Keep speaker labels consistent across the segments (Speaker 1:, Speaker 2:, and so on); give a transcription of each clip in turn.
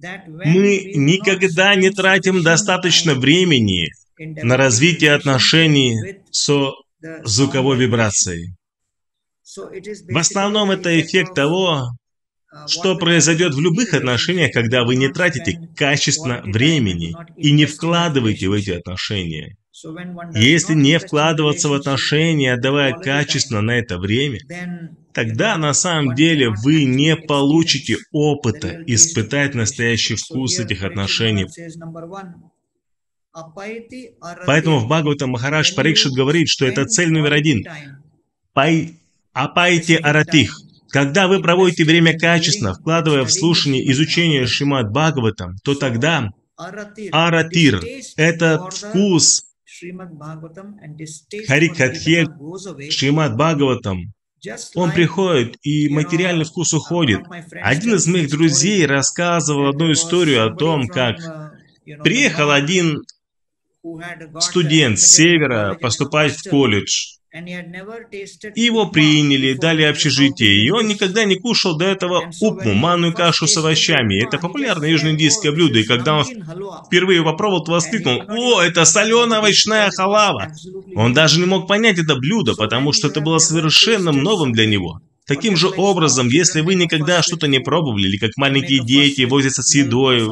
Speaker 1: Мы никогда не тратим достаточно времени на развитие отношений со звуковой вибрацией. В основном это эффект того, что произойдет в любых отношениях, когда вы не тратите качественно времени и не вкладываете в эти отношения. Если не вкладываться в отношения, отдавая качественно на это время, тогда на самом деле вы не получите опыта испытать настоящий вкус этих отношений. Поэтому в Бхагаватам Махарадж Парикшит говорит, что это цель номер один. Пай, апайте аратих. Когда вы проводите время качественно, вкладывая в слушание изучение Шримад Бхагаватам, то тогда аратир, этот вкус Харикатхе Шримад Бхагаватам, он приходит, и материальный вкус уходит. Один из моих друзей рассказывал одну историю о том, как приехал один студент с севера поступать в колледж. Его приняли, дали общежитие, и он никогда не кушал до этого упму, манную кашу с овощами. Это популярное южноиндийское блюдо, и когда он впервые попробовал, то воскликнул, «О, это соленая овощная халава!» Он даже не мог понять это блюдо, потому что это было совершенно новым для него. Таким же образом, если вы никогда что-то не пробовали, или как маленькие дети возятся с едой,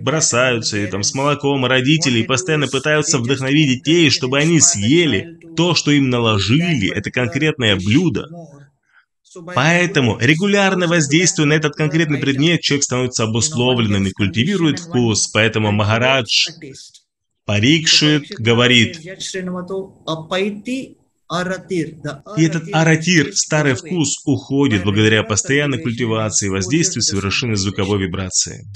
Speaker 1: бросаются и там с молоком, родители постоянно пытаются вдохновить детей, чтобы они съели то, что им наложили, это конкретное блюдо. Поэтому, регулярно воздействуя на этот конкретный предмет, человек становится обусловленным и культивирует вкус. Поэтому Махарадж Парикшит говорит, и этот аратир, старый вкус, уходит благодаря постоянной культивации и воздействию совершенной звуковой вибрации.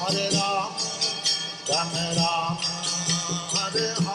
Speaker 1: Hare Rama, Hare Rama,